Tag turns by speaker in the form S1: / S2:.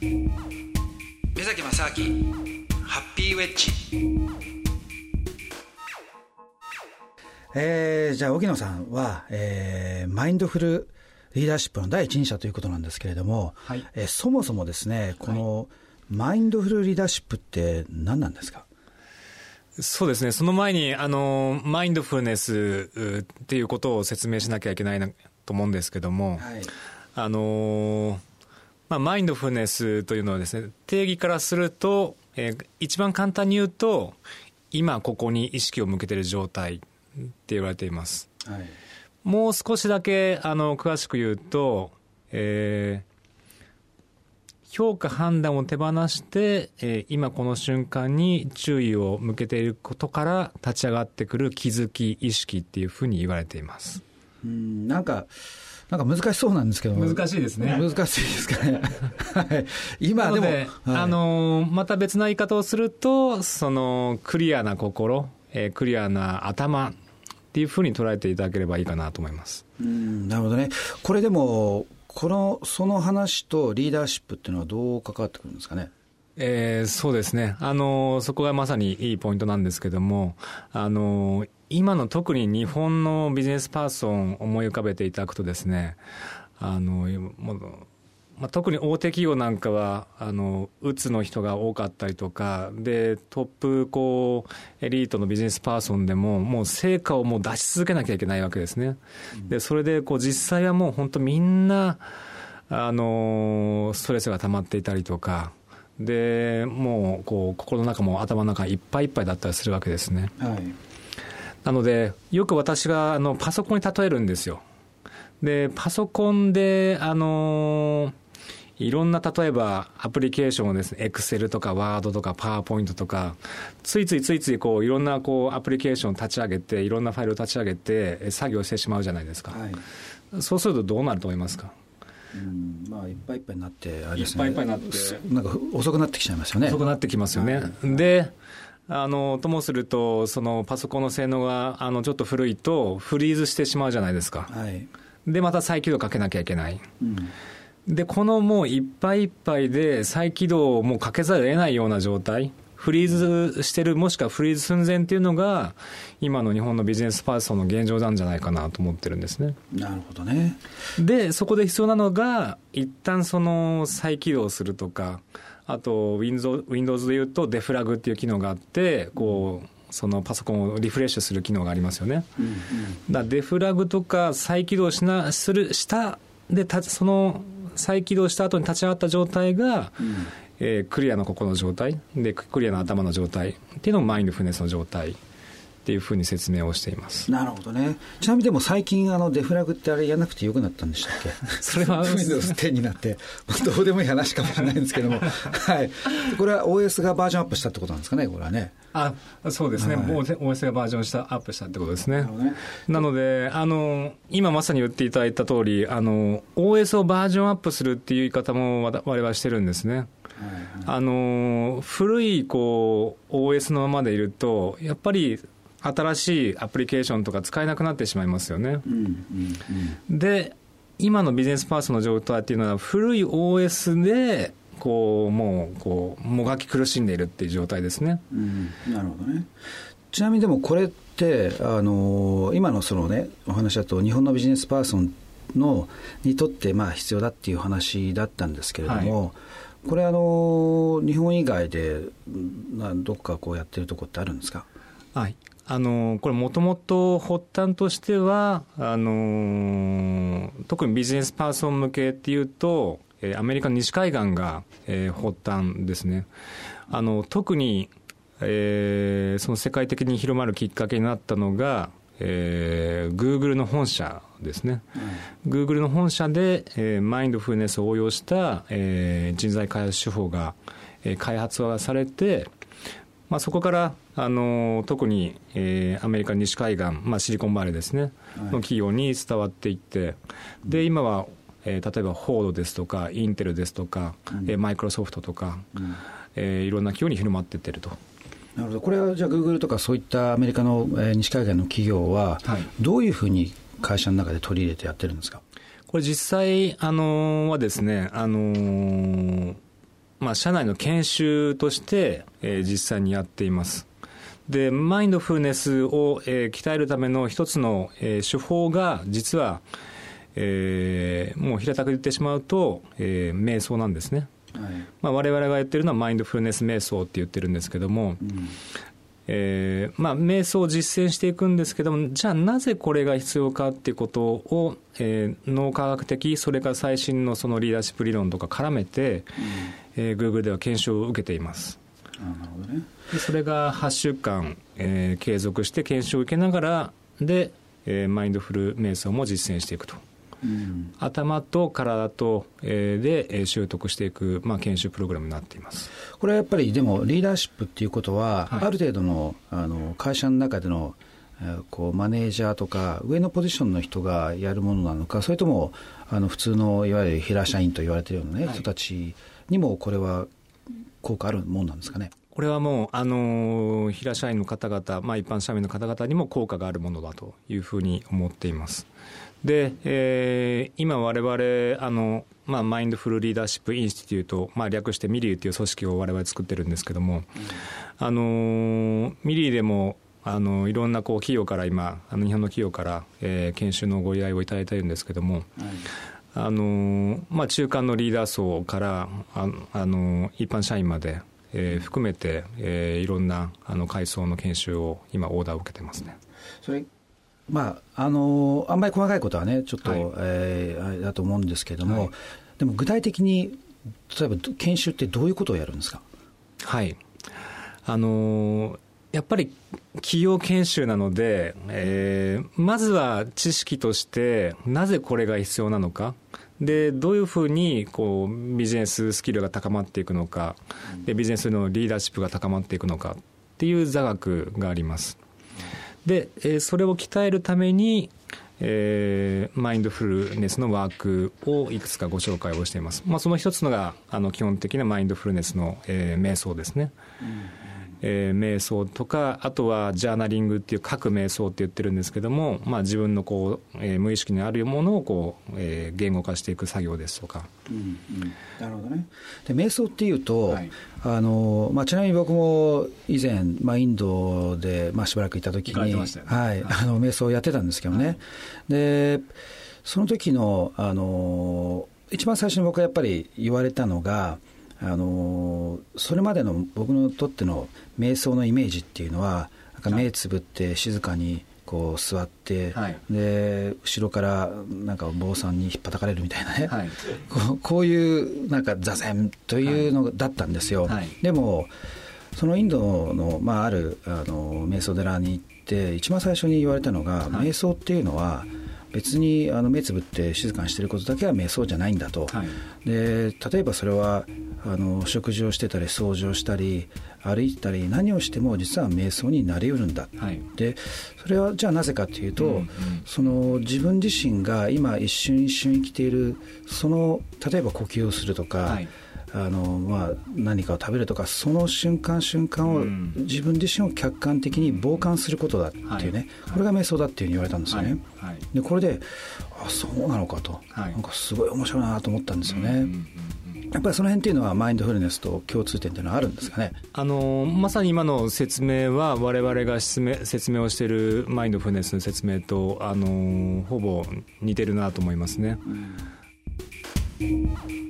S1: 目崎正明ハッピーウェッジ。えー、じゃあ荻野さんは、えー、マインドフルリーダーシップの第一人者ということなんですけれども、はい、えー、そもそもですねこの、マインドフルリーダーシップって何なんですか？
S2: そうですね。その前に、あの、マインドフルネスっていうことを説明しなきゃいけないなと思うんですけども、はい、あの、まあ、マインドフルネスというのはですね、定義からすると、えー、一番簡単に言うと、今ここに意識を向けている状態って言われています。はい、もう少しだけ、あの、詳しく言うと、えー、評価判断を手放して、えー、今この瞬間に注意を向けていることから立ち上がってくる気づき意識っていうふうに言われています
S1: うんなんかなんか難しそうなんですけど。
S2: 難しいですね。
S1: 難しいですかね。はい、今でも、はい、
S2: あのまた別な言い方をするとそのクリアな心、えー、クリアな頭っていうふうに捉えていただければいいかなと思います。
S1: うんなるほどね。これでもこの、その話とリーダーシップっていうのはどう関わってくるんですかね？
S2: えー、そうですね。あの、そこがまさにいいポイントなんですけども、あの、今の特に日本のビジネスパーソンを思い浮かべていただくとですね、あの、もうまあ、特に大手企業なんかは、あの、うつの人が多かったりとか、で、トップ、こう、エリートのビジネスパーソンでも、もう成果をもう出し続けなきゃいけないわけですね。で、それで、こう、実際はもう本当みんな、あの、ストレスが溜まっていたりとか、で、もう、こう、心の中も頭の中いっぱいいっぱいだったりするわけですね。はい。なので、よく私が、あの、パソコンに例えるんですよ。で、パソコンで、あのーいろんな例えばアプリケーションをですね、エクセルとかワードとかパワーポイントとか、ついついついついこういろんなこうアプリケーションを立ち上げて、いろんなファイルを立ち上げて、作業してしまうじゃないですか。はい、そうするとどうなると思いますか？
S1: うんまあ、いっぱいいっぱいになって、あれ
S2: ですね、いっぱいいっぱいになって、
S1: なんか遅くなってきちゃいますよね。
S2: 遅くなってきますよね。はい、で、あの、ともすると、そのパソコンの性能が、あの、ちょっと古いと、フリーズしてしまうじゃないですか。はい。で、また再起動かけなきゃいけない。うんで、このもういっぱいいっぱいで再起動をもうかけざるを得ないような状態、フリーズしてる、もしくはフリーズ寸前っていうのが、今の日本のビジネスパーソンの現状なんじゃないかなと思ってるんですね。
S1: なるほどね。
S2: で、そこで必要なのが、一旦その再起動するとか、あと Windows, Windows で言うとデフラグっていう機能があって、こう、そのパソコンをリフレッシュする機能がありますよね。うんうん、だデフラグとか再起動しな、する、した、で、たその再起動した後に立ち上がった状態が、うん、えー、クリアな心の状態でクリアな頭の状態っていうのもマインドフルネスの状態っていうふうに説明をしています。
S1: なるほどね、ちなみにでも最近、あのデフラグってあれやらなくてよくなったんでしたっけ、
S2: それは
S1: Windows 10になって、どうでもいい話かもしれないんですけども、はい、これは OS がバージョンアップしたってことなんですかね、これはね。
S2: あそうですね、はい、OS がバージョンしたアップしたってことですね。なね。なのであの、今まさに言っていただいた通りあり、OS をバージョンアップするっていう言い方も我々はしてるんですね。あの古いこう OS のままでいると、やっぱり新しいアプリケーションとか使えなくなってしまいますよね。うんうんうん、で、今のビジネスパーソンの状態っていうのは、古い OS で、こう、もう、こう、もがき苦しんでいるっていう状態ですね。
S1: うん、なるほどね。ちなみにでもこれって、あの今のそのね、お話だと、日本のビジネスパーソンのにとってまあ必要だっていう話だったんですけれども、はい、これあの、日本以外でどっかこうやってるとこってあるんですか？
S2: はい、あのこれ、もともと発端としてはあの、特にビジネスパーソン向けっていうと、アメリカの西海岸が、えー、発端ですね。あの特に、えー、その世界的に広まるきっかけになったのが、えー、Google の本社ですね、うん、Google の本社で、えー、マインドフルネスを応用した、えー、人材開発手法が、えー、開発はされて、まあ、そこからあの特に、えー、アメリカ西海岸、まあ、シリコンバレーですね、はい、の企業に伝わっていってで今は、えー、例えばフォードですとかインテルですとか、うん、えー、マイクロソフトとか、うん、えー、いろんな企業に広まっていってると。
S1: なるほど。これはじゃあグーグルとかそういったアメリカの、えー、西海岸の企業は、はい、どういうふうに会社の中で取り入れてやってるんですか
S2: これ実際、あのー、はですね、あのーまあ、社内の研修として、えー、実際にやっています。で、マインドフルネスを、えー、鍛えるための一つの、えー、手法が、実は、えー、もう平たく言ってしまうと、えー、瞑想なんですね。はいまあ、我々がやってるのはマインドフルネス瞑想って言ってるんですけども、うん、えーまあ、瞑想を実践していくんですけども、じゃあなぜこれが必要かっていうことを、えー、脳科学的、それから最新のそのリーダーシップ理論とか絡めて、うんえー、Google では検証を受けています。なるほどね、でそれが8週間、えー、継続して検証を受けながらで、えー、マインドフル瞑想も実践していくと。うん、頭と体と、えー、で習得していく、まあ、研修プログラムになっています。
S1: これはやっぱりでもリーダーシップっていうことは、はい、ある程度のあの会社の中でのこうマネージャーとか上のポジションの人がやるものなのかそれともあの普通のいわゆる平社員と言われているようなね、はい、人たちにもこれは効果あるもんなんですかね？
S2: これはもう、あの平社員の方々、まあ、一般社員の方々にも効果があるものだというふうに思っています。で、えー、今我々あのまあ、マインドフルリーダーシップインスティテュート、まあ、略してミリーという組織を我々作ってるんですけども、うん、あのミリーでもあのいろんなこう企業から今あの日本の企業から、えー、研修のご依頼をいただいているんですけども、あのまあ、中間のリーダー層からああの一般社員まで、えー、含めて、えー、いろんなあの階層の研修を今オーダーを受けてますね。
S1: それまあ、あのあんまり細かいことはね、ちょっと、はい、えー、だと思うんですけれども、はい、でも具体的に、例えば研修ってどういうことをやるんですか？
S2: はい。あのやっぱり企業研修なので、えー、まずは知識として、なぜこれが必要なのか、でどういうふうにこうビジネススキルが高まっていくのか、でビジネスのリーダーシップが高まっていくのかっていう座学があります。で、え、それを鍛えるために、えー、マインドフルネスのワークをいくつかご紹介をしています。まあ、その一つのがあの基本的なマインドフルネスの、えー、瞑想ですね。うんえー、瞑想とかあとはジャーナリングっていう書く瞑想って言ってるんですけども、まあ、自分のこう、えー、無意識にあるものをこう、えー、言語化していく作業ですとか。うんうん、
S1: なるほどね。で瞑想っていうと、はい、あのまあ、ちなみに僕も以前、まあ、インドで、まあ、しばらくいた時に、ね、はい、あの瞑想をやってたんですけどね、はい、でその時のあの一番最初に僕はやっぱり言われたのがあのそれまでの僕にとっての瞑想のイメージっていうのはなんか目つぶって静かにこう座って、はい、で後ろからなんか坊さんに引っ叩かれるみたいなね、はい、こうこういうなんか座禅というのだったんですよ、はい、でもそのインドの、まあ、あるあの瞑想寺に行って一番最初に言われたのが、瞑想っていうのは別にあの目つぶって静かにしてることだけは瞑想じゃないんだと、で例えばそれはあの食事をしてたり掃除をしたり歩いたり何をしても実は瞑想になりうるんだ、はい、でそれはじゃあなぜかというと、うんうん、その自分自身が今一瞬一瞬生きているその例えば呼吸をするとか、はいあのまあ、何かを食べるとかその瞬間瞬間を、自分自身を客観的に傍観することだっていうね、これが瞑想だっていうふうに言われたんですよね、でこれであそうなのかと、なんかすごい面白いなと思ったんですよね、やっぱりその辺っていうのはマインドフルネスと共通点っていうのはあるんですかね？
S2: あのまさに今の説明は我々が説明説明をしているマインドフルネスの説明とあのほぼ似てるなと思いますね。うん